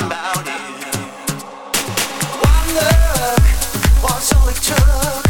about it. One look was all it took.